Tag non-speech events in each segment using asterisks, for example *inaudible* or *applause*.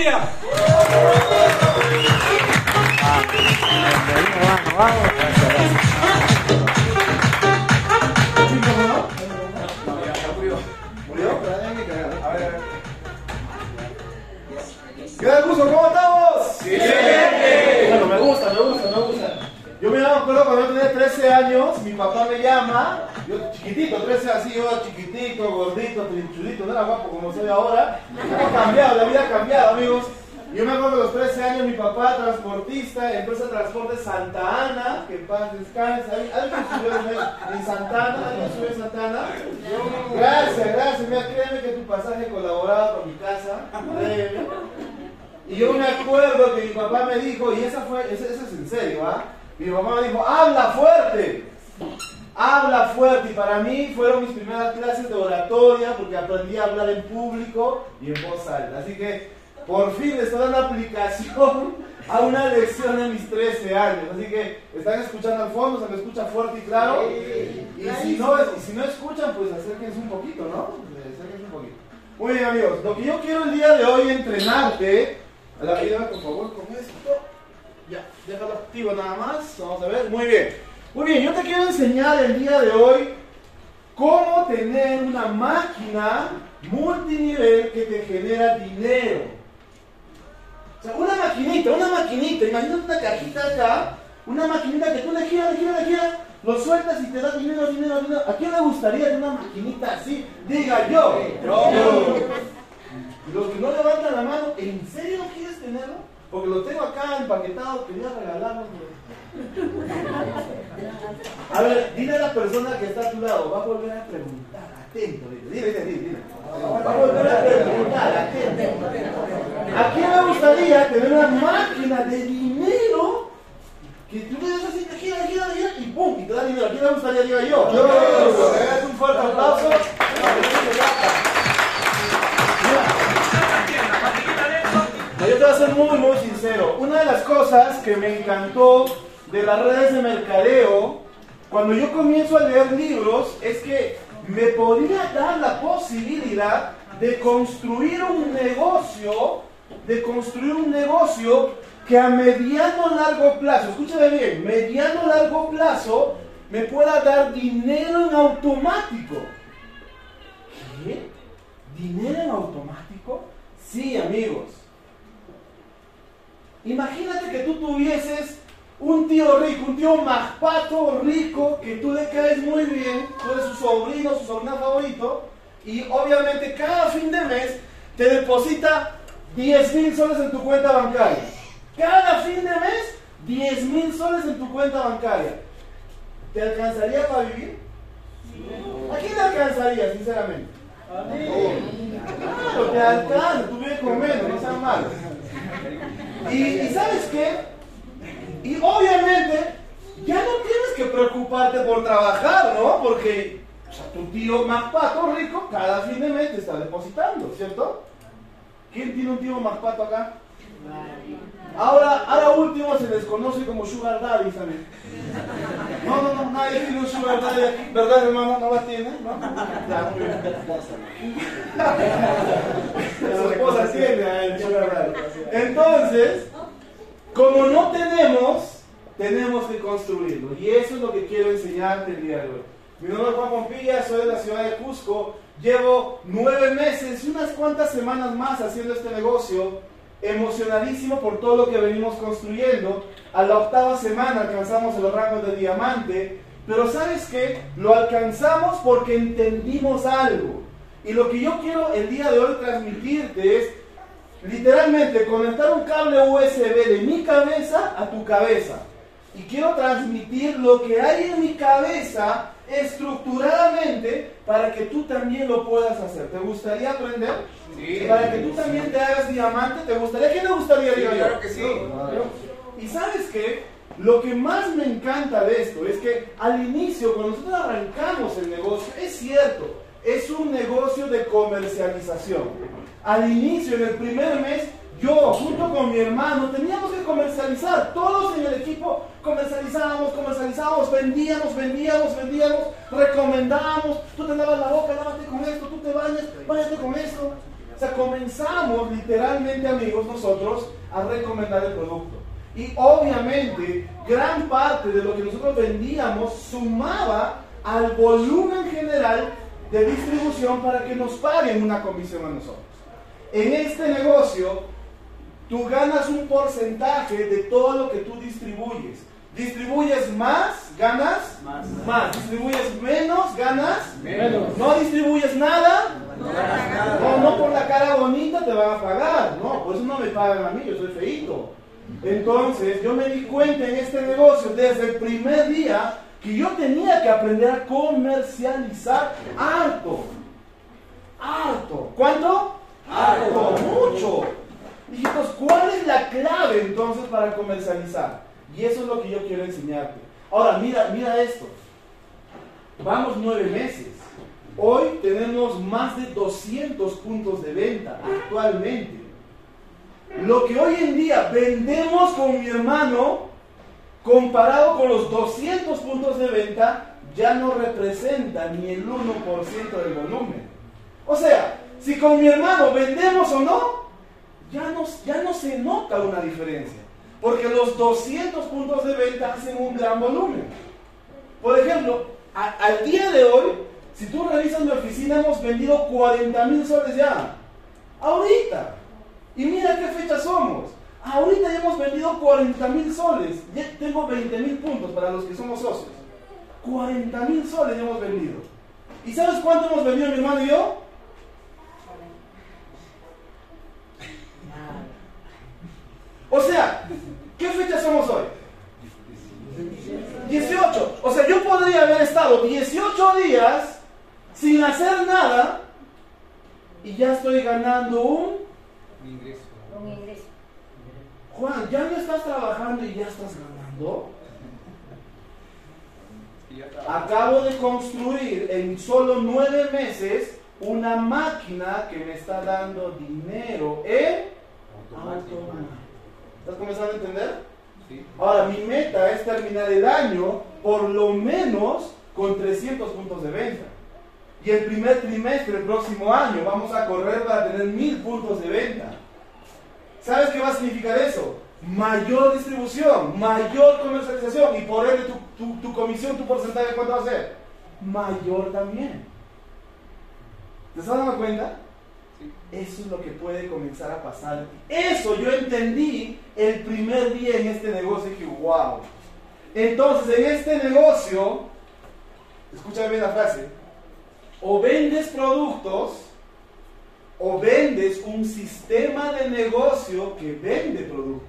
Pompilla. ¿Qué tal, Cusco? ¿Cómo estamos? Bien. Bueno, me gusta, me gusta, me gusta. Yo me acuerdo cuando yo tenía 13 años, mi papá me llama, yo chiquitito, 13 así, yo chiquitito, gordito, trinchudito, no era guapo como soy ahora. Ha cambiado, la vida ha cambiado, amigos. Yo me acuerdo de los 13 años, mi papá, transportista, empresa de transporte Santa Ana, que en paz descanse. ¿Alguien subió en- Santa Ana? ¿Alguien subió en Santa Ana? Gracias, gracias. Mira, créeme que tu pasaje colaboraba con mi casa. Y yo me acuerdo que mi papá me dijo, y esa fue, eso, eso es en serio, ¿ah? Mi papá me dijo, habla fuerte, habla fuerte. Y para mí fueron mis primeras clases de oratoria porque aprendí a hablar en público y en voz alta. Así que por fin le estoy dando aplicación a una lección de mis 13 años. Así que están escuchando al fondo, se me escucha fuerte y claro. Y si no, si no escuchan, pues acérquense un poquito, ¿no? Acérquense un poquito. Muy bien, amigos. Lo que yo quiero el día de hoy entrenarte. A la ayuda, por favor, con esto. Ya, déjalo activo nada más. Vamos a ver. Muy bien. Muy bien, yo te quiero enseñar el día de hoy cómo tener una máquina multinivel que te genera dinero. O sea, una maquinita, una maquinita. Imagínate una cajita acá. Una maquinita que tú le giras, le giras, le giras. Lo sueltas y te da dinero, dinero, dinero. ¿A quién le gustaría una maquinita así? Diga yo. Los que no levantan la mano, ¿en serio quieres tenerlo? Porque lo tengo acá empaquetado, quería regalarlo. A ver, dile a la persona que está a tu lado, va a volver a preguntar, atento, dile, dile, dile, dile. Va a volver a preguntar, atento. ¿A quién le gustaría tener una máquina de dinero que tú le das así, gira, gira, gira y pum, y te da dinero? ¿A quién le gustaría, diga yo? Yo. Hagas un fuerte aplauso. Voy a ser muy, muy sincero. Una de las cosas que me encantó de las redes de mercadeo, cuando yo comienzo a leer libros, es que me podía dar la posibilidad de construir un negocio, de construir un negocio que a mediano largo plazo, escúchame bien, mediano largo plazo, me pueda dar dinero en automático. ¿Qué? ¿Dinero en automático? Sí, amigos. Imagínate que tú tuvieses rico, un tío pato rico, que tú le caes muy bien, tú eres su sobrino, su sobrina favorito, y obviamente cada fin de mes te deposita 10 mil soles en tu cuenta bancaria. Cada fin de mes, 10 mil soles en tu cuenta bancaria. ¿Te alcanzaría para vivir? ¿A quién le alcanzaría, sinceramente? A mí. Claro, te alcanza, tú vives con menos, no sean malos. Y, y ¿sabes qué? Y obviamente ya no tienes que preocuparte por trabajar, ¿no? Porque o sea, tu tío más pato rico cada fin de mes te está depositando, ¿cierto? ¿Quién tiene un tío más pato acá? Ahora, ahora último se les conoce como Sugar Daddy también. No, no, no, nadie tiene un Sugar Daddy aquí. ¿Verdad, hermano? ¿No la tiene? ¿No? Ya, muy bien. *laughs* Su esposa tiene a él, Sugar Daddy. Entonces, como no tenemos, tenemos que construirlo. Y eso es lo que quiero enseñarte el día de hoy. Mi nombre es Juan Pompilla, soy de la ciudad de Cusco. Llevo nueve meses y unas cuantas semanas más haciendo este negocio. Emocionadísimo por todo lo que venimos construyendo. A la octava semana alcanzamos el rango de diamante. Pero ¿sabes qué? Lo alcanzamos porque entendimos algo. Y lo que yo quiero el día de hoy transmitirte es literalmente conectar un cable USB de mi cabeza a tu cabeza. Y quiero transmitir lo que hay en mi cabeza estructuradamente para que tú también lo puedas hacer. ¿Te gustaría aprender? Sí. Para que tú también te hagas diamante. ¿Te gustaría? ¿Quién le gustaría? Sí, yo? claro que sí. Y sabes qué? Lo que más me encanta de esto es que al inicio, cuando nosotros arrancamos el negocio, es cierto, es un negocio de comercialización. Al inicio, en el primer mes, yo junto con mi hermano teníamos que comercializar. Todos en el equipo comercializábamos, comercializábamos, vendíamos, vendíamos, vendíamos, recomendábamos. Tú te lavas la boca, lávate con esto, tú te bañas, bañate con esto. sea, comenzamos literalmente, amigos, nosotros a recomendar el producto. Y obviamente, gran parte de lo que nosotros vendíamos sumaba al volumen general de distribución para que nos paguen una comisión a nosotros. En este negocio, tú ganas un porcentaje de todo lo que tú distribuyes. Distribuyes más, ganas más. más. Distribuyes menos, ganas menos. No distribuyes nada, no ganas nada. No, no por la cara bonita te van a pagar. No, por eso no me pagan a mí, yo soy feito. Entonces, yo me di cuenta en este negocio desde el primer día que yo tenía que aprender a comercializar harto. Harto. ¿Cuánto? Harto, mucho. Hijitos, ¿cuál es la clave entonces para comercializar? Y eso es lo que yo quiero enseñarte. Ahora, mira, mira esto. Vamos nueve meses. Hoy tenemos más de 200 puntos de venta actualmente. Lo que hoy en día vendemos con mi hermano, comparado con los 200 puntos de venta, ya no representa ni el 1% del volumen. O sea, si con mi hermano vendemos o no, ya no, se nota una diferencia. Porque los 200 puntos de venta hacen un gran volumen. Por ejemplo, al día de hoy, si tú revisas mi oficina, hemos vendido 40 mil soles ya. Ahorita. Y mira qué fecha somos. Ahorita ya hemos vendido 40 mil soles. Ya tengo 20 mil puntos para los que somos socios. 40 mil soles ya hemos vendido. ¿Y sabes cuánto hemos vendido mi hermano y yo? O sea, ¿qué fecha somos hoy? 18. O sea, yo podría haber estado 18 días sin hacer nada y ya estoy ganando un, ingreso. Un ingreso. Juan, ¿ya no estás trabajando y ya estás ganando? Acabo de construir en solo nueve meses una máquina que me está dando dinero en automático. ¿Estás comenzando a entender? Sí. Ahora, mi meta es terminar el año por lo menos con 300 puntos de venta. Y el primer trimestre del próximo año vamos a correr para tener 1000 puntos de venta. ¿Sabes qué va a significar eso? Mayor distribución, mayor comercialización y por ende tu, tu, tu comisión, tu porcentaje, ¿cuánto va a ser? Mayor también. ¿Te estás dando cuenta? Eso es lo que puede comenzar a pasar. Eso yo entendí el primer día en este negocio y dije, wow. Entonces, en este negocio, escúchame bien la frase, o vendes productos o vendes un sistema de negocio que vende productos.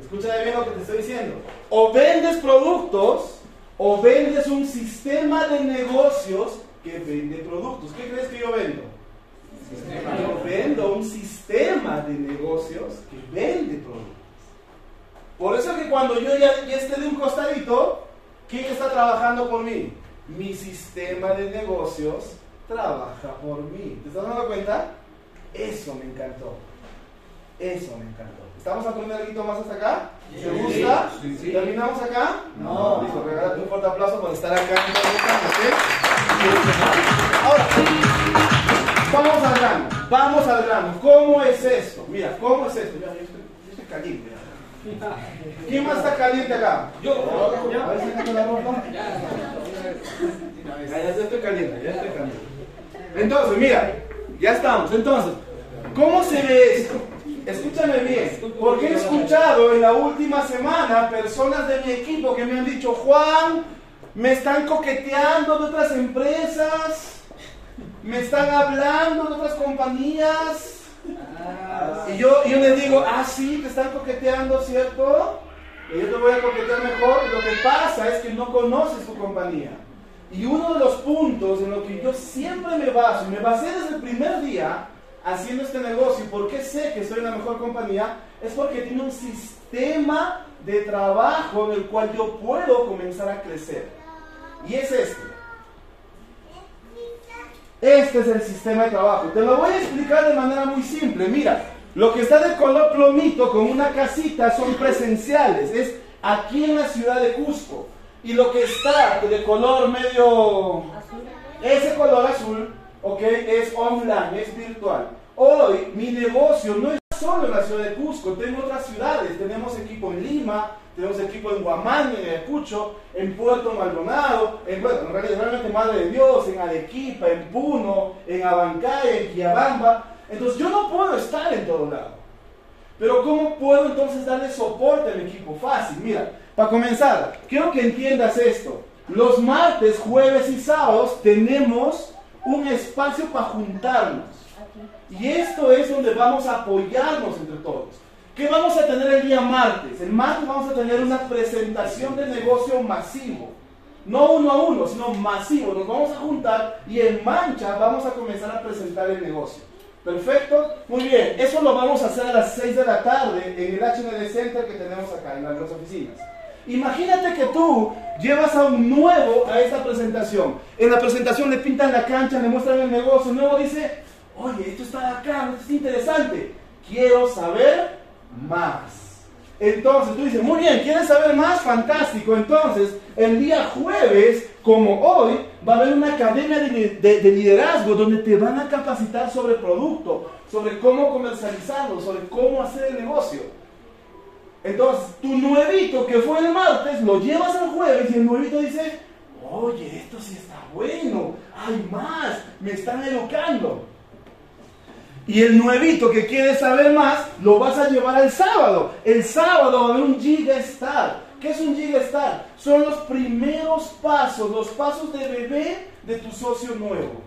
Escúchame bien lo que te estoy diciendo. O vendes productos o vendes un sistema de negocios que vende productos. ¿Qué crees que yo vendo? Yo vendo un sistema de negocios que vende productos. Por eso que cuando yo ya, esté de un costadito, ¿quién está trabajando por mí? Mi sistema de negocios trabaja por mí. ¿Te estás dando cuenta? Eso me encantó. Eso me encantó. ¿Estamos aprendiendo algo más hasta acá? ¿Te gusta? ¿Terminamos acá? No. Listo, regálate un fuerte aplauso por estar acá. Ahora, vamos al grano. Vamos al grano. ¿Cómo es esto? Mira, ¿cómo es esto? Yo estoy, caliente. ¿Quién más está caliente acá? Yo. A la ropa. Ya, ya estoy caliente, ya estoy caliente. Entonces, mira, ya estamos. Entonces, ¿cómo se ve esto? Escúchame bien, porque he escuchado en la última semana personas de mi equipo que me han dicho, Juan, me están coqueteando de otras empresas, me están hablando de otras compañías. Y yo, yo le digo, ah, sí, te están coqueteando, ¿cierto? Y yo te voy a coquetear mejor. Lo que pasa es que no conoces tu compañía. Y uno de los puntos en los que yo siempre me baso, y me basé desde el primer día haciendo este negocio, y por qué sé que soy la mejor compañía, es porque tiene un sistema de trabajo en el cual yo puedo comenzar a crecer. Y es este. Este es el sistema de trabajo. Te lo voy a explicar de manera muy simple. Mira, lo que está de color plomito con una casita son presenciales. Es aquí en la ciudad de Cusco. Y lo que está de color medio... Ese color azul ¿ok? Es online, es virtual. Hoy mi negocio no es solo en la ciudad de Cusco, tengo otras ciudades, tenemos equipo en Lima, tenemos equipo en Guamán, en Ayacucho, en Puerto Maldonado, en, bueno, en realidad, realmente Madre de Dios, en Arequipa, en Puno, en Abancay, en Quiabamba. Entonces yo no puedo estar en todo lado. Pero ¿cómo puedo entonces darle soporte al equipo? Fácil, mira, para comenzar, quiero que entiendas esto. Los martes, jueves y sábados tenemos un espacio para juntarnos. Y esto es donde vamos a apoyarnos entre todos. ¿Qué vamos a tener el día martes? El martes vamos a tener una presentación de negocio masivo. No uno a uno, sino masivo. Nos vamos a juntar y en mancha vamos a comenzar a presentar el negocio. ¿Perfecto? Muy bien. Eso lo vamos a hacer a las 6 de la tarde en el HND Center que tenemos acá en las oficinas. Imagínate que tú llevas a un nuevo a esta presentación. En la presentación le pintan la cancha, le muestran el negocio. El nuevo dice, oye, esto está acá, esto es interesante. Quiero saber más. Entonces tú dices, muy bien, ¿quieres saber más? Fantástico. Entonces, el día jueves, como hoy, va a haber una academia de, liderazgo donde te van a capacitar sobre producto, sobre cómo comercializarlo, sobre cómo hacer el negocio. Entonces, tu nuevito que fue el martes, lo llevas al jueves y el nuevito dice, oye, esto sí está bueno, hay más, me están educando. Y el nuevito que quiere saber más, lo vas a llevar al sábado. El sábado va a un Gigastar. ¿Qué es un Gigastar? Son los primeros pasos, los pasos de bebé de tu socio nuevo.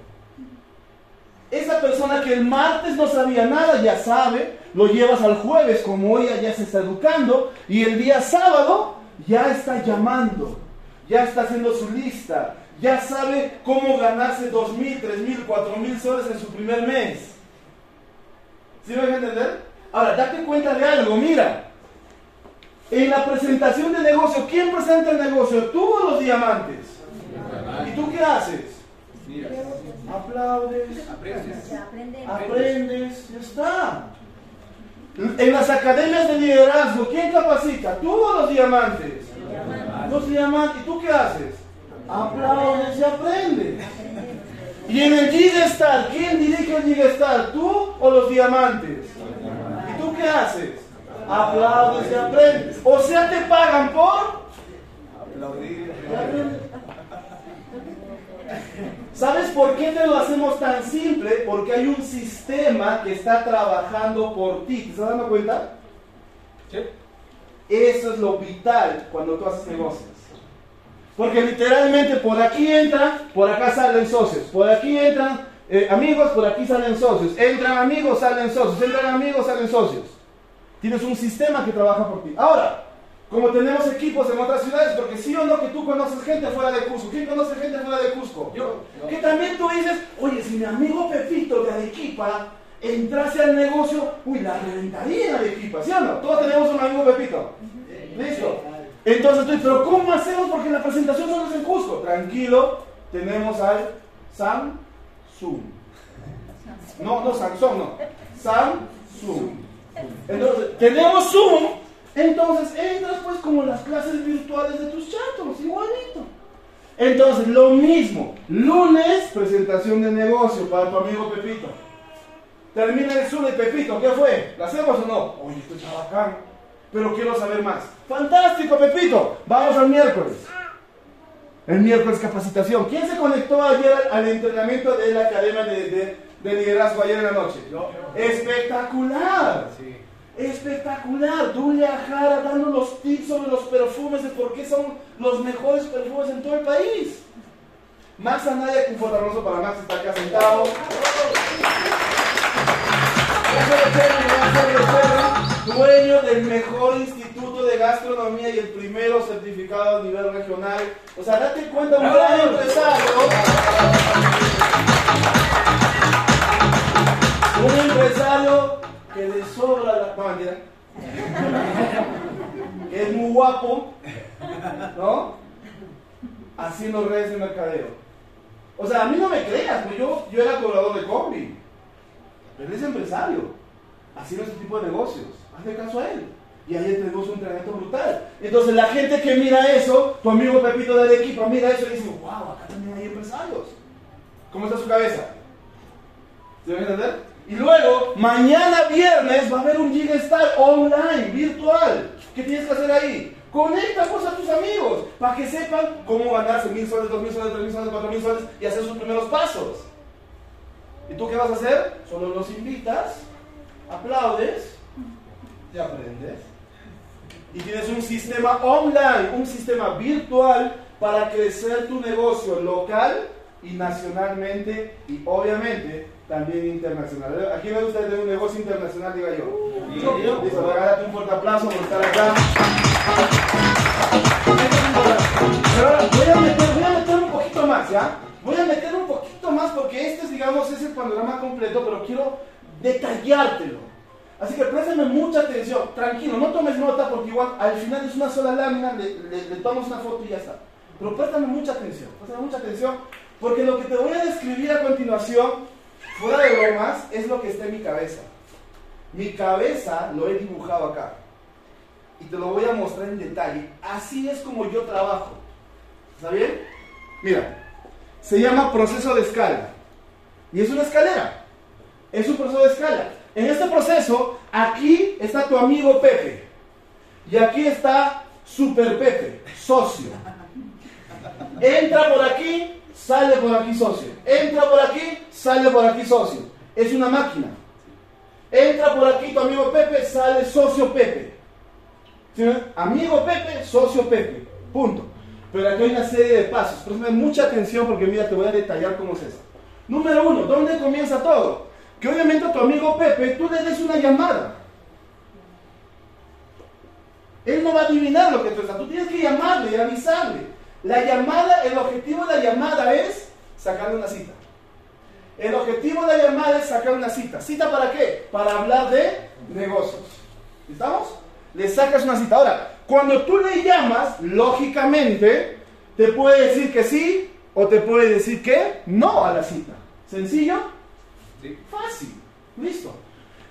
Esa persona que el martes no sabía nada, ya sabe, lo llevas al jueves, como hoy ya se está educando, y el día sábado ya está llamando, ya está haciendo su lista, ya sabe cómo ganarse dos mil, tres mil, cuatro mil soles en su primer mes. ¿Sí me a entender? Ahora, date cuenta de algo, mira. En la presentación de negocio, ¿quién presenta el negocio? ¿Tú o los diamantes? ¿Y tú qué haces? Aplaudes, aprendes, ya está. En las academias de liderazgo, ¿quién capacita? ¿Tú o los diamantes? Los diamantes. ¿Y tú qué haces? Aplaudes y aprendes. Y en el Gigastar, ¿quién dirige el Gigastar? ¿Tú o los diamantes? ¿Y tú qué haces? Aplaudes y aprendes. O sea, te pagan por aplaudir. ¿Sabes por qué te lo hacemos tan simple? Porque hay un sistema que está trabajando por ti. ¿Te estás dando cuenta? Sí. Eso es lo vital cuando tú haces negocios. Porque literalmente por aquí entran, por acá salen socios. Por aquí entran eh, amigos, por aquí salen socios. Entran amigos, salen socios. Entran amigos, salen socios. Tienes un sistema que trabaja por ti. Ahora, como tenemos equipos en otras ciudades, porque sí o no que tú conoces gente fuera de Cusco. ¿Quién conoce gente fuera de Cusco? Yo. Que también tú dices, oye, si mi amigo Pepito de Arequipa entrase al negocio, uy, la reventaría en Arequipa, ¿sí o no? Todos tenemos un amigo Pepito. ¿Listo? Entonces pero ¿cómo hacemos? Porque la presentación solo es en Cusco. Tranquilo, tenemos al Samsung. No, no Samsung, no. Samsung. Entonces, tenemos Zoom. Entonces entras pues como las clases virtuales de tus chatos, igualito. Entonces, lo mismo. Lunes, presentación de negocio para tu amigo Pepito. Termina el Zoom de Pepito, ¿qué fue? ¿La hacemos o no? Oye, esto es bacán pero quiero saber más. Fantástico, Pepito. Vamos al miércoles. El miércoles capacitación. ¿Quién se conectó ayer al, entrenamiento de la Academia de, Liderazgo ayer en la noche? Espectacular. Espectacular. Dulia Jara dando los tips sobre los perfumes, de por qué son los mejores perfumes en todo el país. Max Anaya, un fuerte aplauso para Max, está acá sentado dueño del mejor instituto de gastronomía y el primero certificado a nivel regional. O sea, date cuenta, un gran empresario. Un empresario que le sobra la. No, Que es muy guapo, ¿no? Haciendo redes de mercadeo. O sea, a mí no me creas, pues yo, yo era cobrador de combi. Pero es empresario, haciendo este tipo de negocios. Hazle caso a él. Y ahí tenemos un entrenamiento brutal. Entonces la gente que mira eso, tu amigo Pepito del equipo mira eso y dice, wow, acá también hay empresarios. ¿Cómo está su cabeza? ¿Se van a entender? Y luego, mañana viernes va a haber un Gigastar online, virtual. ¿Qué tienes que hacer ahí? Conecta pues a tus amigos para que sepan cómo ganarse mil soles, dos mil soles, tres mil soles, cuatro mil soles y hacer sus primeros pasos. ¿Y tú qué vas a hacer? Solo los invitas, aplaudes y aprendes. Y tienes un sistema online, un sistema virtual para crecer tu negocio local y nacionalmente y obviamente también internacional. Aquí me gusta tener un negocio internacional, diga yo. Listo, regálate un fuerte aplauso por estar acá. Pero ahora voy a, meter, voy a meter un poquito más, ¿ya? Voy a meter un poquito más porque este es, digamos, es el panorama completo, pero quiero detallártelo. Así que préstame mucha atención. Tranquilo, no tomes nota porque igual al final es una sola lámina, le, le, tomas una foto y ya está. Pero préstame mucha atención, préstame mucha atención porque lo que te voy a describir a continuación, fuera de bromas, es lo que está en mi cabeza. Mi cabeza lo he dibujado acá. Y te lo voy a mostrar en detalle. Así es como yo trabajo. ¿Está bien? Mira, se llama proceso de escala. Y es una escalera. Es un proceso de escala. En este proceso, aquí está tu amigo Pepe. Y aquí está Super Pepe, socio. Entra por aquí, sale por aquí socio. Entra por aquí, sale por aquí socio. Es una máquina. Entra por aquí tu amigo Pepe, sale socio Pepe. ¿Sí? Amigo Pepe, socio Pepe. Punto. Pero aquí hay una serie de pasos. Préstame mucha atención porque mira, te voy a detallar cómo es esto. Número uno, ¿dónde comienza todo? Que obviamente a tu amigo Pepe tú le des una llamada. Él no va a adivinar lo que tú estás. Tú tienes que llamarle y avisarle. La llamada, el objetivo de la llamada es sacarle una cita. El objetivo de la llamada es sacar una cita. ¿Cita para qué? Para hablar de negocios. ¿Estamos? Le sacas una cita. Ahora, cuando tú le llamas, lógicamente, te puede decir que sí o te puede decir que no a la cita. ¿Sencillo? Sí. Fácil. Listo.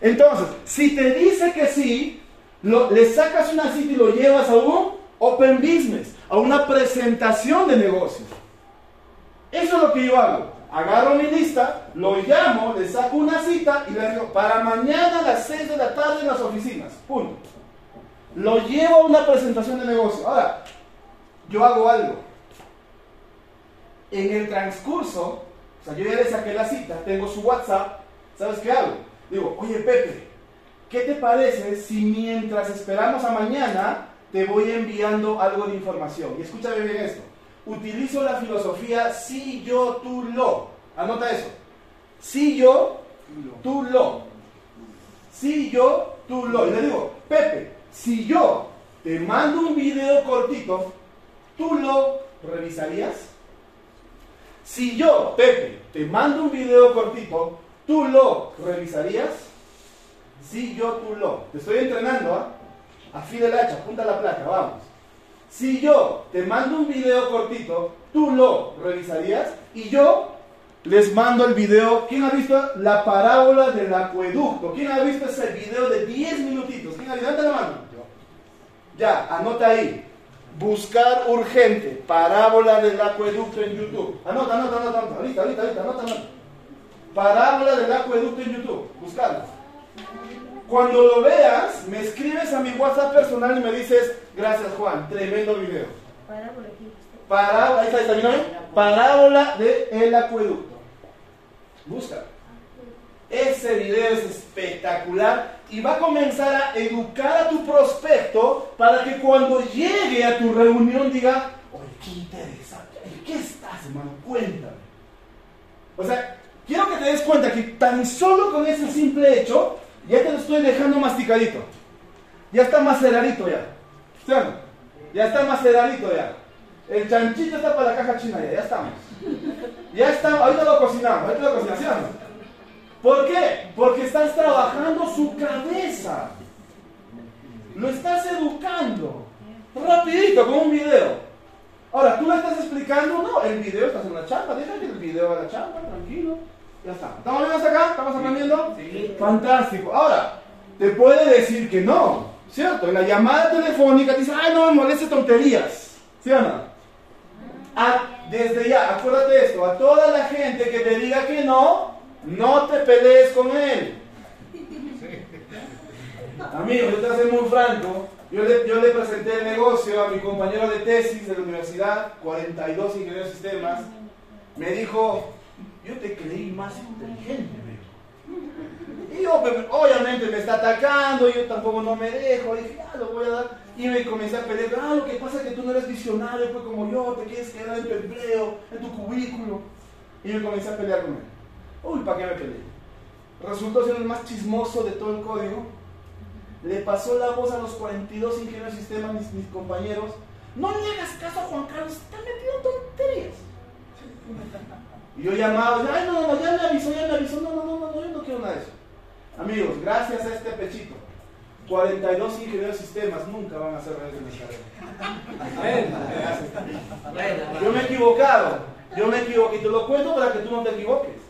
Entonces, si te dice que sí, lo- le sacas una cita y lo llevas a un open business, a una presentación de negocios. Eso es lo que yo hago. Agarro mi lista, lo llamo, le saco una cita y le digo, para mañana a las 6 de la tarde en las oficinas. Punto. Lo llevo a una presentación de negocio. Ahora, yo hago algo. En el transcurso, o sea, yo ya le saqué la cita, tengo su WhatsApp, ¿sabes qué hago? Digo, oye Pepe, ¿qué te parece si mientras esperamos a mañana te voy enviando algo de información? Y escúchame bien esto. Utilizo la filosofía si yo, tú, lo. Anota eso. Si yo, tú, lo. Si yo, tú, lo. Y le digo, Pepe, si yo te mando un video cortito, ¿tú lo revisarías? Si yo, Pepe, te mando un video cortito, ¿tú lo revisarías? Si yo, tú lo. Te estoy entrenando, ¿ah? Afila el hacha, apunta la placa, vamos. Si yo te mando un video cortito, ¿tú lo revisarías? Y yo les mando el video. ¿Quién ha visto la parábola del acueducto? ¿Quién ha visto ese video de 10 minutitos? ¿Quién ha visto? Levanta la mano. Ya, anota ahí. Buscar urgente. Parábola del acueducto en YouTube. Anota, anota, anota, anota. Ahorita, ahorita, ahorita, anota, anota. Parábola del acueducto en YouTube. Buscarlo. Cuando lo veas, me escribes a mi WhatsApp personal y me dices, gracias Juan, tremendo video. Para por aquí. Parábola, ahí está, ahí está, mírame. Parábola del acueducto. Busca. Ese video es espectacular y va a comenzar a educar a tu prospecto para que cuando llegue a tu reunión diga, oye, qué interesante, ¿en qué estás, hermano? Cuéntame. O sea, quiero que te des cuenta que tan solo con ese simple hecho, ya te lo estoy dejando masticadito. Ya está maceradito ya. ¿Sí? Ya está maceradito ya. El chanchito está para la caja china ya, ya estamos. Ya estamos, ahorita lo cocinamos, ahorita lo cocinamos, ¿sí? ¿Por qué? Porque estás trabajando su cabeza. Lo estás educando. Rapidito, con un video. Ahora, ¿tú le estás explicando? No, el video estás en la chamba. Deja que el video haga la chamba, tranquilo. Ya está. ¿Estamos bien hasta acá? ¿Estamos aprendiendo? Sí. Fantástico. Ahora, te puede decir que no, ¿cierto? En la llamada telefónica te dice, ay, no me moleste tonterías, ¿sí o no? A- desde ya, acuérdate de esto, a toda la gente que te diga que no, No te pelees con él. Amigo, yo te voy muy franco. Yo le, yo le presenté el negocio a mi compañero de tesis de la universidad, 42 ingenieros de sistemas. Me dijo, yo te creí más inteligente, Y yo, pues, obviamente me está atacando, yo tampoco no me dejo, dije, ah, lo voy a dar. Y me comencé a pelear, ah, lo que pasa es que tú no eres visionario, pues como yo, te quieres quedar en tu empleo, en tu cubículo. Y me comencé a pelear con él. Uy, ¿para qué me peleé? Resultó ser el más chismoso de todo el código. Le pasó la voz a los 42 ingenieros de sistemas, mis, mis compañeros. No le hagas caso a Juan Carlos, está metido en tonterías. Y yo llamaba, ay, no, no, ya me avisó, ya me avisó, no, no, no, no, yo no quiero nada de eso. Amigos, gracias a este pechito, 42 ingenieros de sistemas nunca van a ser redes de carrera. Yo me he equivocado, yo me equivoqué y te lo cuento para que tú no te equivoques.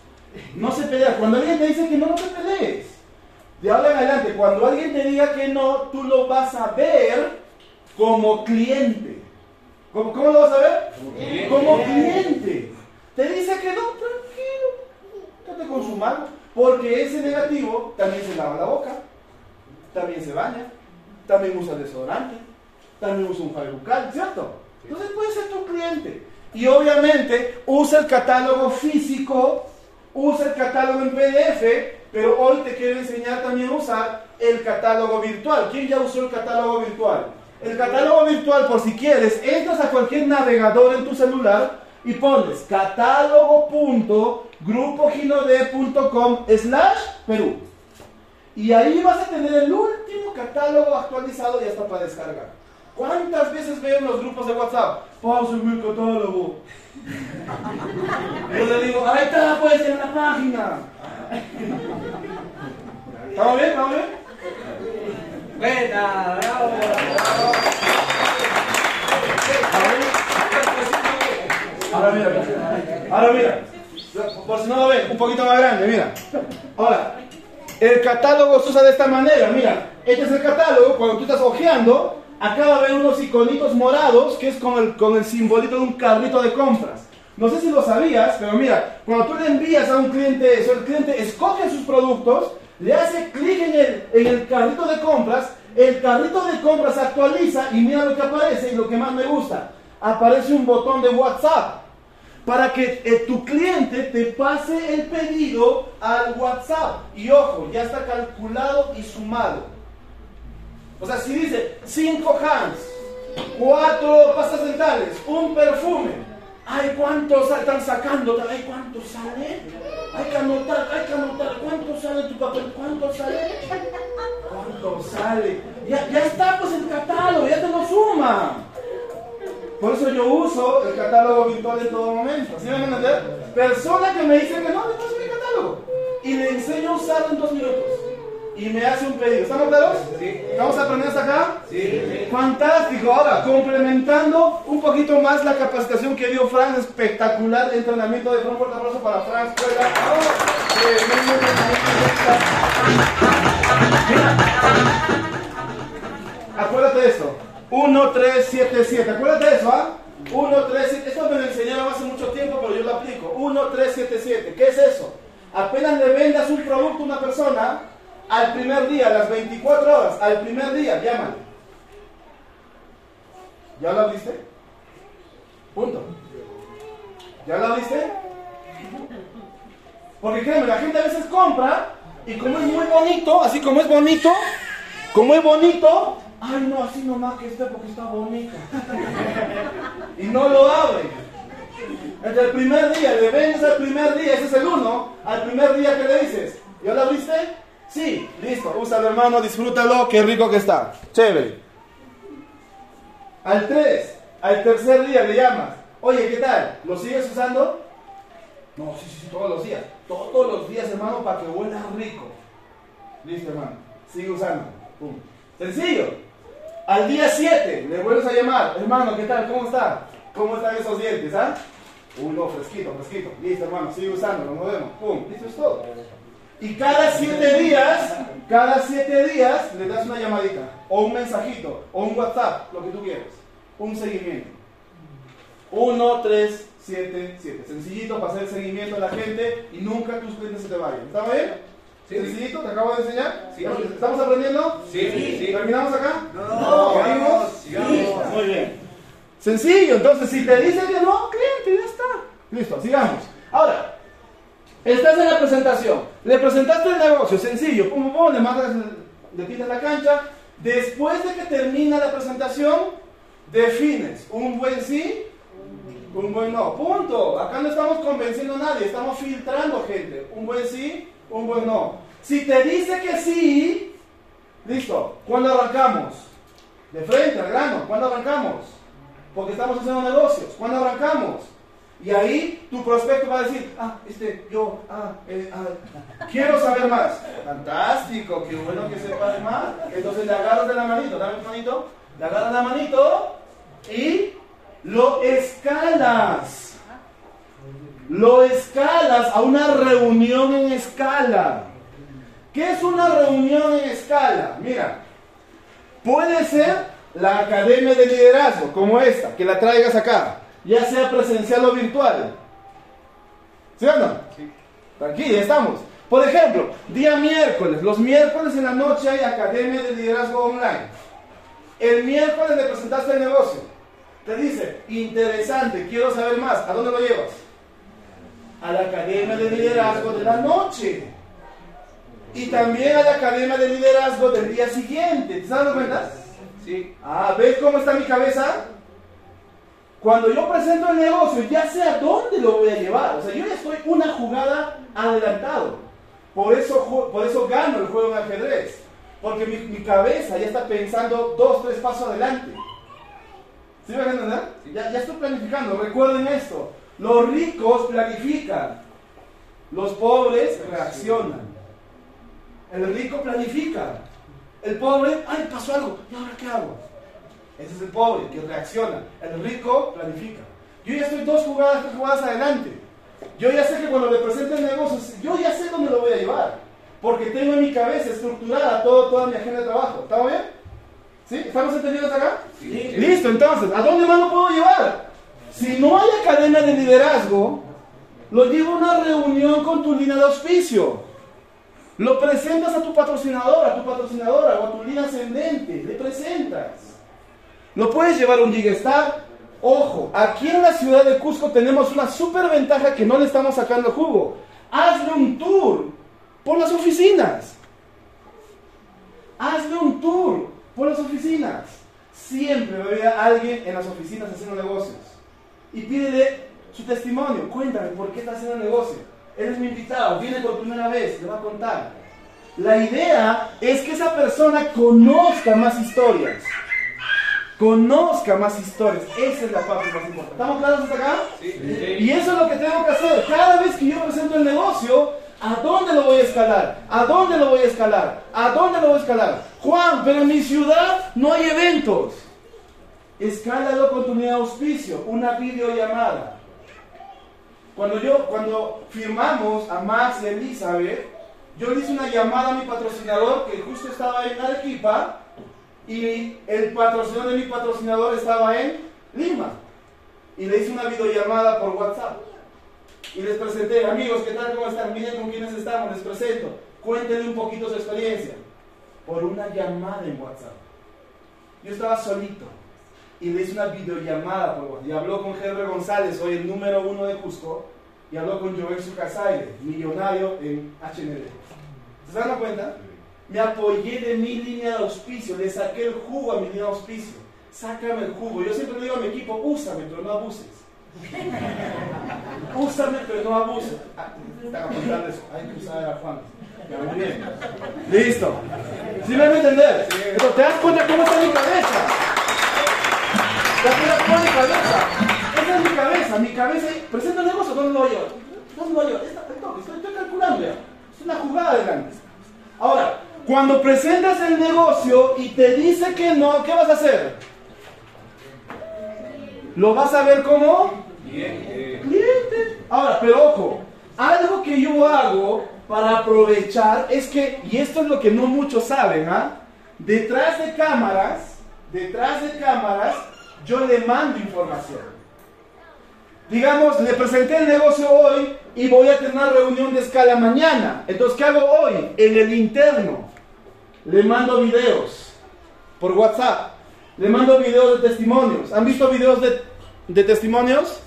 No se pelea. Cuando alguien te dice que no, no te pelees. De ahora en adelante, cuando alguien te diga que no, tú lo vas a ver como cliente. ¿Cómo, cómo lo vas a ver? Como cliente. Te dice que no, tranquilo, quédate con su mano, porque ese negativo también se lava la boca, también se baña, también usa desodorante, también usa un jabón bucal, ¿cierto? Entonces puede ser tu cliente. Y obviamente usa el catálogo físico, usa el catálogo en PDF, pero hoy te quiero enseñar también a usar el catálogo virtual. ¿Quién ya usó el catálogo virtual? El catálogo virtual, por si quieres, entras a cualquier navegador en tu celular y pones catálogo.grupoginode.com slash Perú. Y ahí vas a tener el último catálogo actualizado y hasta para descargar. ¿Cuántas veces veo en los grupos de WhatsApp? Pásame el catálogo. Yo le digo, ahí está, pues en la página. ¿Estamos bien? ¿Estamos bien? Buena, bravo. Ahora mira, ahora mira, por si no lo ven, un poquito más grande, mira. Ahora, el catálogo se usa de esta manera, mira, este es el catálogo, cuando tú estás hojeando, acá va a haber unos iconitos morados, que es con el, con el simbolito de un carrito de compras. No sé si lo sabías, pero mira, cuando tú le envías a un cliente eso, el cliente escoge sus productos, le hace clic en el, en el carrito de compras, el carrito de compras actualiza y mira lo que aparece y lo que más me gusta aparece un botón de WhatsApp para que eh, tu cliente te pase el pedido al WhatsApp. Y ojo, ya está calculado y sumado. O sea, si dice 5 hands, 4 pastas dentales, un perfume. Ay, ¿cuántos están sacando? Ay, ¿cuántos sale? Hay que anotar, hay que anotar. ¿Cuánto sale tu papel? ¿Cuánto sale? ¿Cuánto sale? Ya, ya está pues el catálogo, ya te lo suma. Por eso yo uso el catálogo virtual en todo momento. ¿Sí me van a entender? Persona que me dice que no, le paso mi catálogo. Y le enseño a usarlo en dos minutos. Y me hace un pedido. ¿Estamos claros? Sí. ¿Vamos a aprender hasta acá? Sí. Fantástico. Ahora, complementando un poquito más la capacitación que dio Fran, espectacular entrenamiento de Fran. Un fuerte abrazo para Fran Escuela. Acuérdate de esto. 1377. Acuérdate de eso, ¿ah? 1377. Esto me lo enseñaron hace mucho tiempo, pero yo lo aplico. 1377. ¿Qué es eso? Apenas le vendas un producto a una persona, al primer día, a las 24 horas, al primer día, llámale. ¿Ya lo viste? Punto. ¿Ya lo viste? Porque créeme, la gente a veces compra y como es muy bonito, así como es bonito, como es bonito, Ay, no, así nomás que esté porque está bonita. y no lo abre. Entre el primer día, le vendes al primer día, ese es el uno. Al primer día que le dices, ¿ya lo abriste? Sí, listo, úsalo hermano, disfrútalo, qué rico que está. Chévere. Al tres, al tercer día le llamas. Oye, ¿qué tal? ¿Lo sigues usando? No, sí, sí, todos los días. Todos los días, hermano, para que huela rico. Listo, hermano. Sigue usando. Pum. Sencillo. Al día 7 le vuelves a llamar, hermano, ¿qué tal? ¿Cómo está? ¿Cómo están esos dientes? ¿Ah? Uy, no, fresquito, fresquito. Listo, hermano, sigue usándolo, nos vemos. Pum, listo es todo. Y cada 7 días, cada 7 días le das una llamadita, o un mensajito, o un WhatsApp, lo que tú quieras. Un seguimiento. 1, 3, 7, 7. Sencillito para hacer seguimiento a la gente y nunca tus clientes se te vayan. ¿Está bien? Sí. ¿Sencillito? ¿Te acabo de enseñar? Sí. ¿Estamos aprendiendo? Sí, sí, ¿Terminamos acá? No. ¿Seguimos? Sigamos. Muy bien. Sencillo, entonces si te dicen que no, cliente, ya está. Listo, sigamos. Ahora, estás en la presentación. Le presentaste el negocio, sencillo. Pum, pum, le mandas, le la cancha. Después de que termina la presentación, defines un buen sí, un buen no. Punto. Acá no estamos convenciendo a nadie, estamos filtrando gente. Un buen sí, un buen no. Si te dice que sí, listo. ¿Cuándo arrancamos? De frente, al grano. ¿Cuándo arrancamos? Porque estamos haciendo negocios. ¿Cuándo arrancamos? Y ahí tu prospecto va a decir, ah, este, yo, ah, eh, ah, quiero saber más. Fantástico, qué bueno que sepas más. Entonces le agarras de la manito, dame tu manito, le agarras la manito y lo escalas. Lo escalas a una reunión en escala. ¿Qué es una reunión en escala? Mira, puede ser la academia de liderazgo, como esta, que la traigas acá ya sea presencial o virtual. ¿Sí o no? Sí. Ya estamos. Por ejemplo, día miércoles. Los miércoles en la noche hay Academia de Liderazgo Online. El miércoles le presentaste el negocio. Te dice, interesante, quiero saber más. ¿A dónde lo llevas? A la Academia de Liderazgo de la noche. Y también a la Academia de Liderazgo del día siguiente. ¿Te dando cuenta? Sí. Ah, ¿ves cómo está mi cabeza? Cuando yo presento el negocio, ya sé a dónde lo voy a llevar. O sea, yo ya estoy una jugada adelantado. Por eso, por eso gano el juego de ajedrez. Porque mi, cabeza ya está pensando dos, tres pasos adelante. ¿Sí me entender? Ya, ya estoy planificando. Recuerden esto. Los ricos planifican. Los pobres reaccionan. El rico planifica. El pobre, ay, pasó algo. ¿Y ahora qué hago? Ese es el pobre que reacciona. El rico planifica. Yo ya estoy dos jugadas, tres jugadas adelante. Yo ya sé que cuando le presente el negocio, yo ya sé dónde lo voy a llevar. Porque tengo en mi cabeza estructurada todo, toda mi agenda de trabajo. ¿Estamos bien? ¿Sí? ¿Estamos entendidos acá? Sí. Listo, entonces, ¿a dónde más lo puedo llevar? Si no hay cadena de liderazgo, lo llevo a una reunión con tu línea de auspicio. Lo presentas a tu patrocinador, a tu patrocinadora o a tu línea ascendente. Le presentas. Lo puedes llevar un Gigastar. Ojo, aquí en la ciudad de Cusco tenemos una super ventaja que no le estamos sacando jugo. Hazle un tour por las oficinas. Hazle un tour por las oficinas. Siempre va a haber alguien en las oficinas haciendo negocios. Y pídele su testimonio. Cuéntame por qué está haciendo negocio. Él es mi invitado, viene por primera vez, le va a contar. La idea es que esa persona conozca más historias conozca más historias. Esa es la parte más importante. ¿Estamos claros hasta acá? Sí. Y eso es lo que tengo que hacer. Cada vez que yo presento el negocio, ¿a dónde lo voy a escalar? ¿A dónde lo voy a escalar? ¿A dónde lo voy a escalar? Juan, pero en mi ciudad no hay eventos. Escálalo con tu unidad auspicio, una videollamada. Cuando yo, cuando firmamos a Max y a Elizabeth, yo le hice una llamada a mi patrocinador que justo estaba en Arequipa y el patrocinador de mi patrocinador estaba en Lima. Y le hice una videollamada por WhatsApp. Y les presenté, amigos, ¿qué tal? ¿Cómo están? Miren con quiénes estamos, les presento. Cuéntenle un poquito su experiencia. Por una llamada en WhatsApp. Yo estaba solito y le hice una videollamada por WhatsApp. Y habló con Herbert González, hoy el número uno de Cusco. Y habló con Joel Sucasaire, millonario en HND. ¿Se dan cuenta? Me apoyé de mi línea de auspicio, le saqué el jugo a mi línea de auspicio. Sácame el jugo. Yo siempre le digo a mi equipo, úsame, pero no abuses. *laughs* úsame, pero no abuses. Ah, eso. Hay que usar a Juan. muy bien. Listo. ¿Sí me van a entender? Pero te das cuenta cómo está mi cabeza. ¿Te das cuenta cómo es mi cabeza? Esa es mi cabeza. Mi cabeza. Presenta el negocio, ¿dónde lo llevar? ¿Dónde lo a llevar? Estoy, estoy calculando ya. Es una jugada de grandes. Ahora, cuando presentas el negocio y te dice que no, ¿qué vas a hacer? ¿Lo vas a ver como? Cliente. Ahora, pero ojo, algo que yo hago para aprovechar es que, y esto es lo que no muchos saben, ¿ah? Detrás de cámaras, detrás de cámaras, yo le mando información. digamos, le presenté el negocio hoy y voy a tener una reunión de escala mañana. Entonces, ¿qué hago hoy? En el interno, le mando videos por WhatsApp, le mando videos de testimonios. ¿Han visto videos de, de testimonios?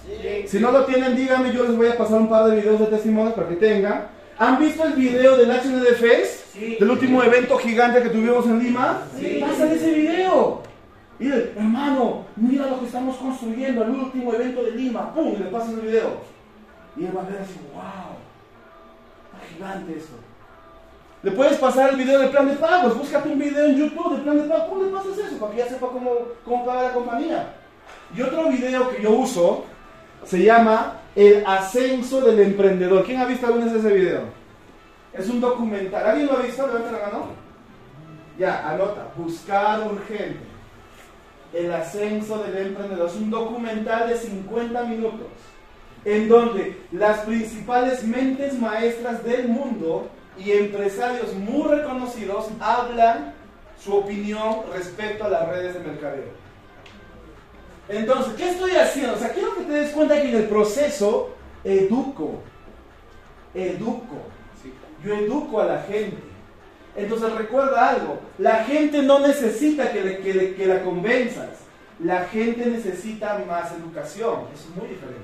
Si no lo tienen, díganme, yo les voy a pasar un par de videos de testimonios para que tengan. ¿Han visto el video del HND Fest? Del último evento gigante que tuvimos en Lima. Sí. Pasan ese video. Y el, hermano, mira lo que estamos construyendo, el último evento de Lima. ¡Pum! Y le pasan el video. Y él va a ver así, wow. Está gigante esto. Le puedes pasar el video del plan de pagos. Búscate un video en YouTube del plan de pagos. ¿Cómo le pasas eso? Para que ya sepa cómo, cómo paga la compañía. Y otro video que yo uso se llama El ascenso del emprendedor. ¿Quién ha visto alguna vez ese video? Es un documental. ¿Alguien lo ha visto? Levanta la mano. Ya, anota. Buscar urgente. El ascenso del emprendedor. Es un documental de 50 minutos en donde las principales mentes maestras del mundo y empresarios muy reconocidos hablan su opinión respecto a las redes de mercadeo. Entonces, ¿qué estoy haciendo? O sea, quiero que te des cuenta que en el proceso educo, educo, yo educo a la gente. Entonces recuerda algo, la gente no necesita que, que, que la convenzas, la gente necesita más educación, es muy diferente.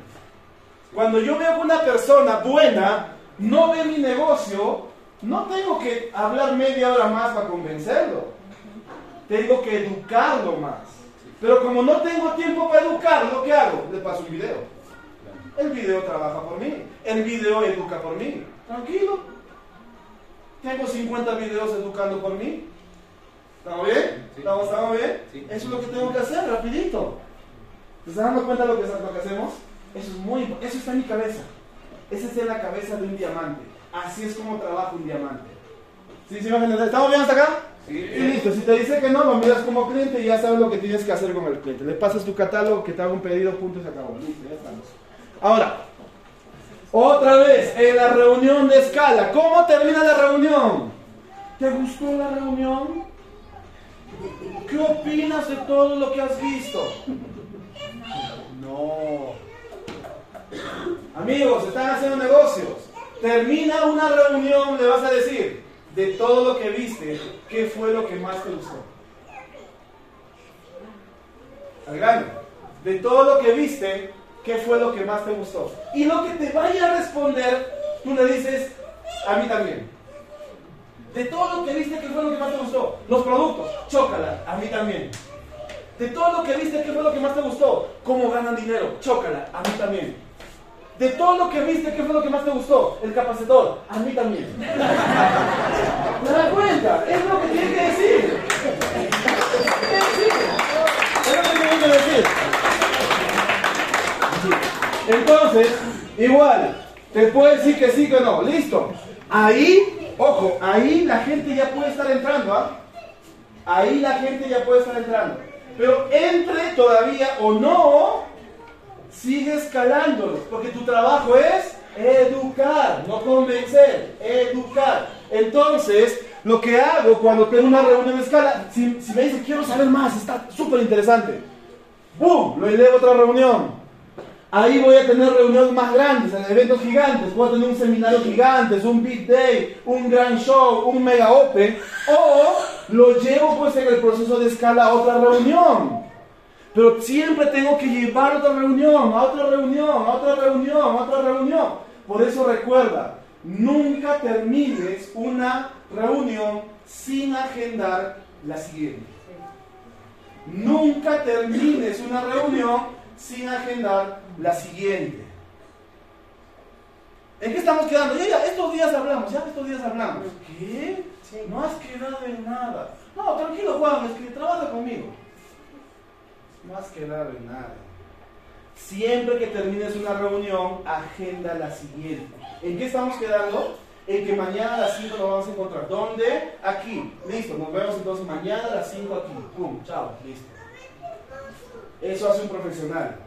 Cuando yo veo que una persona buena no ve mi negocio, no tengo que hablar media hora más para convencerlo. Tengo que educarlo más. Pero como no tengo tiempo para educarlo, ¿qué hago? Le paso un video. El video trabaja por mí. El video educa por mí. Tranquilo. Tengo 50 videos educando por mí. ¿Estamos bien? ¿Estamos, bien? Eso es lo que tengo que hacer, rapidito. ¿Te estás dando cuenta de lo que, lo que hacemos? Eso es muy Eso está en mi cabeza. Esa es la cabeza de un diamante. Así es como trabaja un diamante. ¿Sí, sí, ¿Estamos bien hasta acá? Sí. Y listo. Si te dice que no, lo miras como cliente y ya sabes lo que tienes que hacer con el cliente. Le pasas tu catálogo, que te haga un pedido, punto y se acabó. Listo, ya estamos. Ahora, otra vez, en la reunión de escala. ¿Cómo termina la reunión? ¿Te gustó la reunión? ¿Qué opinas de todo lo que has visto? No. Amigos, están haciendo negocios. Termina una reunión, le vas a decir, de todo lo que viste, ¿qué fue lo que más te gustó? Al De todo lo que viste, ¿qué fue lo que más te gustó? Y lo que te vaya a responder, tú le dices, a mí también. De todo lo que viste, ¿qué fue lo que más te gustó? Los productos, chócala, a mí también. De todo lo que viste, ¿qué fue lo que más te gustó? ¿Cómo ganan dinero? Chócala, a mí también. De todo lo que viste, ¿qué fue lo que más te gustó? El capacitor. A mí también. ¿Te das cuenta? Es lo que tiene que decir. Es lo que tiene que decir. Entonces, igual, te puede decir que sí, que no. Listo. Ahí, ojo, ahí la gente ya puede estar entrando, ¿ah? Ahí la gente ya puede estar entrando. Pero entre todavía o no, sigue escalándolos, porque tu trabajo es educar, no convencer, educar. Entonces, lo que hago cuando tengo una reunión de escala, si, me dice quiero saber más, está súper interesante, ¡boom! Lo elevo a otra reunión. Ahí voy a tener reuniones más grandes, eventos gigantes, voy a tener un seminario gigante, un big day, un gran show, un mega open, o lo llevo pues en el proceso de escala a otra reunión. Pero siempre tengo que llevar otra reunión, a otra reunión, a otra reunión, a otra reunión. Por eso recuerda, nunca termines una reunión sin agendar la siguiente. Nunca termines una reunión sin agendar la siguiente. ¿En qué estamos quedando? Ya, ya, estos días hablamos, ya estos días hablamos. ¿Qué? No has quedado en nada. No, tranquilo Juan, es que trabaja conmigo más que nada en nada. Siempre que termines una reunión, agenda la siguiente. ¿En qué estamos quedando? En que mañana a las 5 nos vamos a encontrar. ¿Dónde? Aquí. Listo, nos vemos entonces mañana a las 5 aquí. Pum, chao, listo. Eso hace un profesional.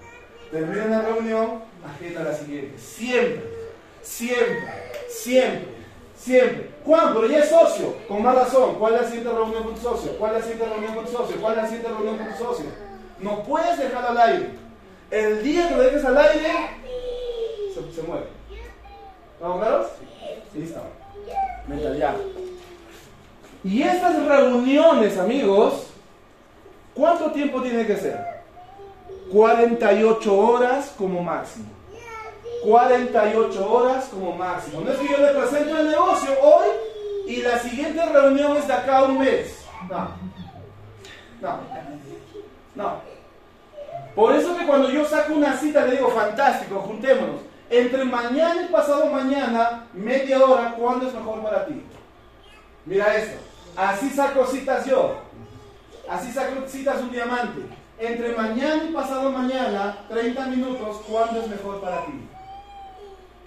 Termina la reunión, agenda la siguiente. Siempre, siempre, siempre, siempre. Juan, pero ya es socio. Con más razón. ¿Cuál es la siguiente reunión con tu socio? ¿Cuál es la siguiente reunión con tu socio? ¿Cuál es la siguiente reunión con tu socio? No puedes dejarlo al aire. El día que lo dejes al aire, se mueve. ¿Estamos claros? Listo. Mentalidad. Y estas reuniones, amigos, ¿cuánto tiempo tiene que ser? 48 horas como máximo. 48 horas como máximo. No es que yo le presento el negocio hoy y la siguiente reunión es de acá a un mes. No. No. No. Por eso que cuando yo saco una cita le digo, fantástico, juntémonos. Entre mañana y pasado mañana, media hora, ¿cuándo es mejor para ti? Mira esto. Así saco citas yo. Así saco citas un diamante. Entre mañana y pasado mañana, 30 minutos, ¿cuándo es mejor para ti?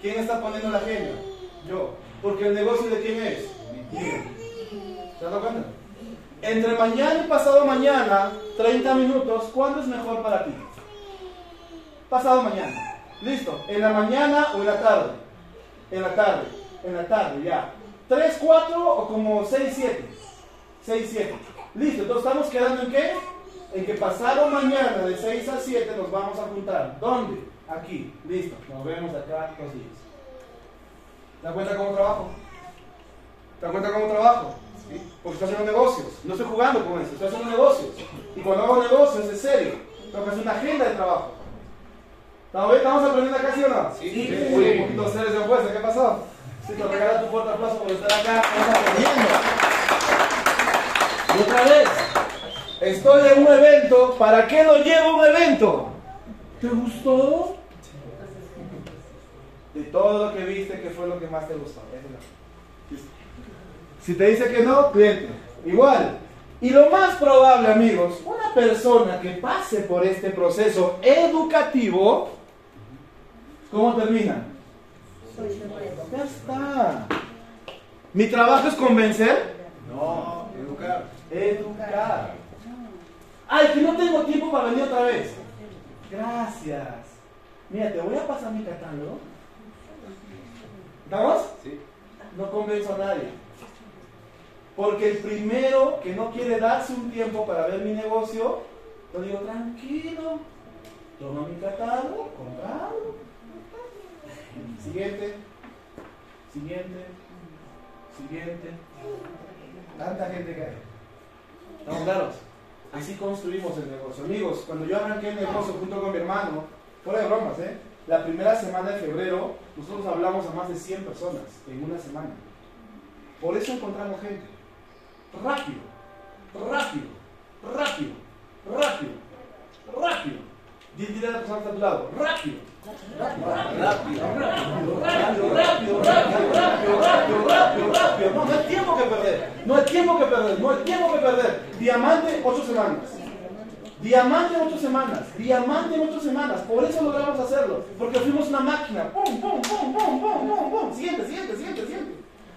¿Quién está poniendo la agenda? Yo. Porque el negocio de quién es? Mío. ¿Se has cuenta? Entre mañana y pasado mañana, 30 minutos, ¿cuándo es mejor para ti? Pasado mañana. Listo. ¿En la mañana o en la tarde? En la tarde. En la tarde, ya. ¿3, 4 o como 6, 7? 6, 7. Listo. Entonces estamos quedando en qué? En que pasado mañana de 6 a 7 nos vamos a juntar. ¿Dónde? Aquí. Listo. Nos vemos acá dos días. ¿Te das cuenta cómo trabajo? ¿Te das cuenta cómo trabajo? Porque estoy haciendo negocios. No estoy jugando con eso, estoy haciendo negocios. Y cuando hago negocios, es serio. Tengo que hacer una agenda de trabajo. ¿Estamos aprendiendo acá, sí o no? Sí. sí. Uy, un poquito serio de opuesta, ¿qué pasó? Sí, te regala tu fuerte aplauso por estar acá. Estamos aprendiendo. Y otra vez, estoy en un evento. ¿Para qué lo llevo a un evento? ¿Te gustó? De todo lo que viste, ¿qué fue lo que más te gustó? Si te dice que no, cliente. Igual. Y lo más probable, amigos, una persona que pase por este proceso educativo, ¿cómo termina? Ya está. ¿Mi trabajo es convencer? No, educar. Educar. Ay, que no tengo tiempo para venir otra vez. Gracias. Mira, te voy a pasar mi catálogo. ¿Estamos? Sí. No convenzo a nadie. Porque el primero que no quiere darse un tiempo para ver mi negocio, yo digo, tranquilo, toma mi catálogo, comprado. Siguiente, siguiente, siguiente. Tanta gente que hay. ¿Estamos claros? Así construimos el negocio. Amigos, cuando yo arranqué el negocio junto con mi hermano, fuera de bromas, ¿eh? La primera semana de febrero, nosotros hablamos a más de 100 personas en una semana. Por eso encontramos gente rápido, rápido, rápido, rápido, rápido. Dile a la persona que a tu lado, rápido. Rápido, rápido, rápido, rápido, rápido, rápido, rápido, rápido, rápido. No, no hay tiempo que perder. No hay tiempo que perder. No hay tiempo que perder. Diamante, ocho semanas. Diamante en ocho semanas. Diamante en ocho semanas. Por eso logramos hacerlo. Porque fuimos una máquina. Pum, pum, pum, pum, pum, pum, pum. Siguiente, siguiente, siguiente, siguiente.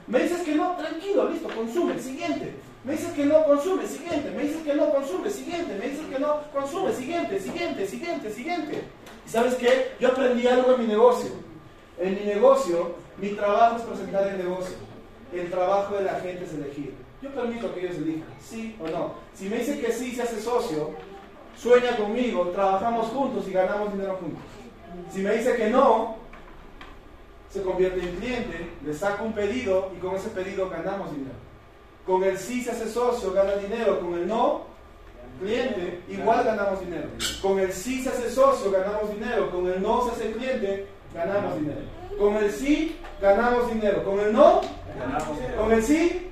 Me dices que no, tranquilo, listo, consume, siguiente. Me dices que no consume, siguiente. Me dices que no consume, siguiente. Me dices que no consume, siguiente, siguiente, siguiente, siguiente. ¿Y sabes qué? Yo aprendí algo en mi negocio. En mi negocio, mi trabajo es presentar el negocio. El trabajo de la gente es elegir. Yo permito que ellos elijan, sí o no. Si me dicen que sí, se hace socio, sueña conmigo, trabajamos juntos y ganamos dinero juntos. Si me dice que no, se convierte en cliente, le saco un pedido y con ese pedido ganamos dinero. Con el sí se hace socio, gana dinero. Con el no, cliente, igual ganamos dinero. Con el sí se hace socio, ganamos dinero. Con el no se hace cliente, ganamos dinero. Con el sí, ganamos dinero. Con el no, con el sí,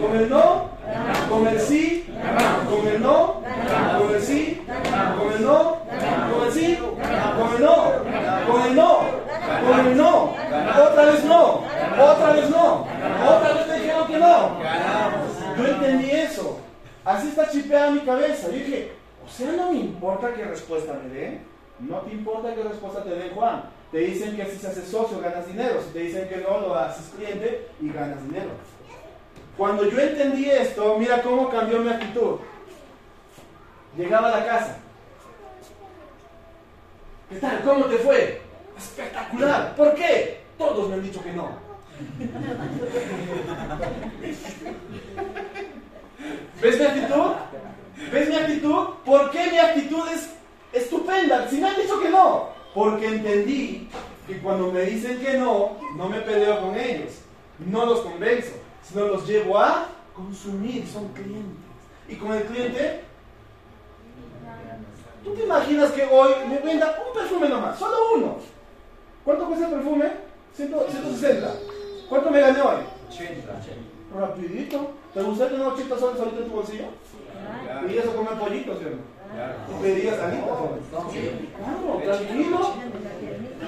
con el no, con el sí, con el no, con el sí, con el no, con el sí, con el no, con el no, con el no, otra vez no, otra vez no, otra vez te dijeron que no. Yo entendí eso. Así está chipeada mi cabeza. Yo dije, o sea, no me importa qué respuesta me den. No te importa qué respuesta te den, Juan. Te dicen que si se hace socio ganas dinero. Si te dicen que no, lo haces cliente y ganas dinero. Cuando yo entendí esto, mira cómo cambió mi actitud. Llegaba a la casa. ¿Qué tal? ¿Cómo te fue? Espectacular. ¿Por qué? Todos me han dicho que no. ¿Ves mi actitud? ¿Ves mi actitud? ¿Por qué mi actitud es estupenda? Si me han dicho que no. Porque entendí que cuando me dicen que no, no me peleo con ellos, no los convenzo, sino los llevo a consumir, son clientes. Y con el cliente, ¿tú te imaginas que hoy me venda un perfume nomás, solo uno? ¿Cuánto cuesta el perfume? 160. ¿Cuánto me gané hoy? 80. Rapidito. ¿Te gustaría tener 80 soles ahorita en tu bolsillo? ¿Y eso comer pollitos, ¿sí o no? Claro. ¿Tú pedías alitas? ¿no? Claro, tranquilo.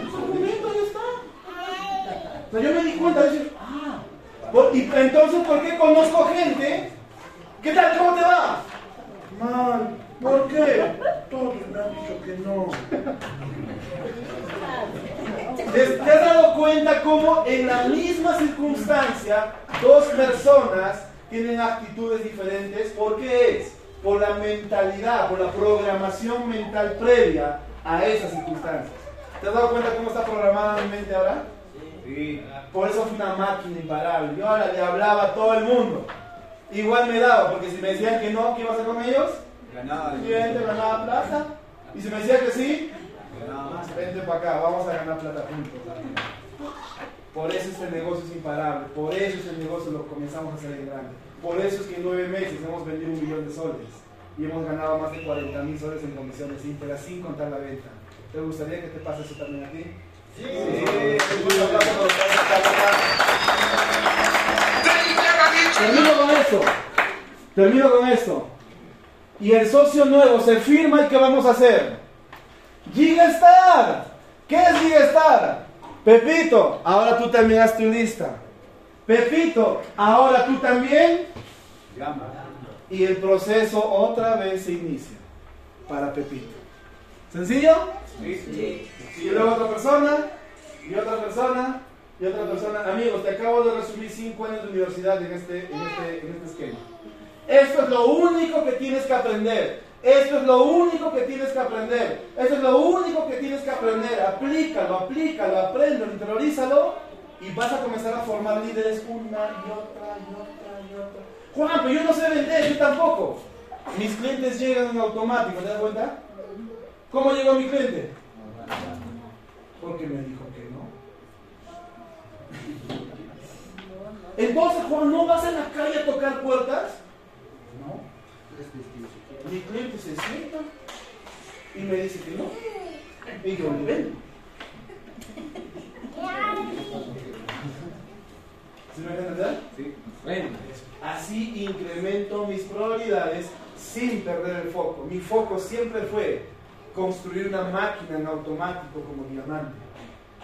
Un momento, ya está. O sea, yo me di cuenta de decir, ah, por- y entonces, ¿por qué conozco gente? ¿Qué tal? ¿Cómo te va? Mal. ¿Por qué? Todos me han dicho que no. ¿Te te has dado cuenta cómo en la misma circunstancia dos personas tienen actitudes diferentes? ¿Por qué es? Por la mentalidad, por la programación mental previa a esas circunstancias. ¿Te has dado cuenta cómo está programada mi mente ahora? Sí. Por eso fue una máquina imparable. Yo ahora le hablaba a todo el mundo. Igual me daba, porque si me decían que no, ¿qué iba a hacer con ellos? Ganaba. Cliente, ganaba plata. Y si me decían que sí, Ganaba. Vente para acá, vamos a ganar plata juntos. Por eso este negocio es imparable, por eso este negocio lo comenzamos a hacer en grande. Por eso es que en nueve meses hemos vendido un millón de soles y hemos ganado más de 40 mil soles en comisiones íntegras sin contar la venta. ¿Te gustaría que te pase eso también a ti? Sí. Acá. Termino con esto. Termino con esto. Y el socio nuevo se firma y ¿qué vamos a hacer? Gigastar. ¿Qué es Gigastar? Pepito, ahora tú también haz tu lista. Pepito, ahora tú también. Gama. Y el proceso otra vez se inicia para Pepito. ¿Sencillo? Sí. Y luego otra persona, y otra persona, y otra persona. Amigos, te acabo de resumir cinco años de universidad en este, en este, en este esquema. Esto es lo único que tienes que aprender. Esto es lo único que tienes que aprender. Esto es lo único que tienes que aprender. Aplícalo, aplícalo, apréndelo, interiorízalo y vas a comenzar a formar líderes una y otra y otra y otra. Juan, pero yo no sé vender, yo tampoco. Mis clientes llegan en automático, ¿te das cuenta? ¿Cómo llegó mi cliente? Porque me dijo que no. Entonces, Juan, ¿no vas a la calle a tocar puertas? No. Mi cliente se sienta y me dice que no. Y yo le vendo. ¿Sí me entender? Sí. Así incremento mis prioridades sin perder el foco. Mi foco siempre fue construir una máquina en automático como diamante.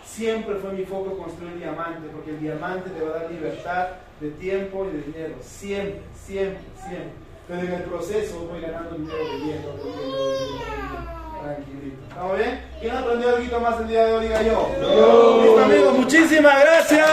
Siempre fue mi foco construir diamante, porque el diamante te va a dar libertad de tiempo y de dinero. Siempre, siempre, siempre. Pero en el proceso voy ganando dinero de 10, Tranquilito. ¿Estamos bien? ¿Quién aprendió algo más el día de hoy? Diga yo. Listo, amigos. Muchísimas gracias.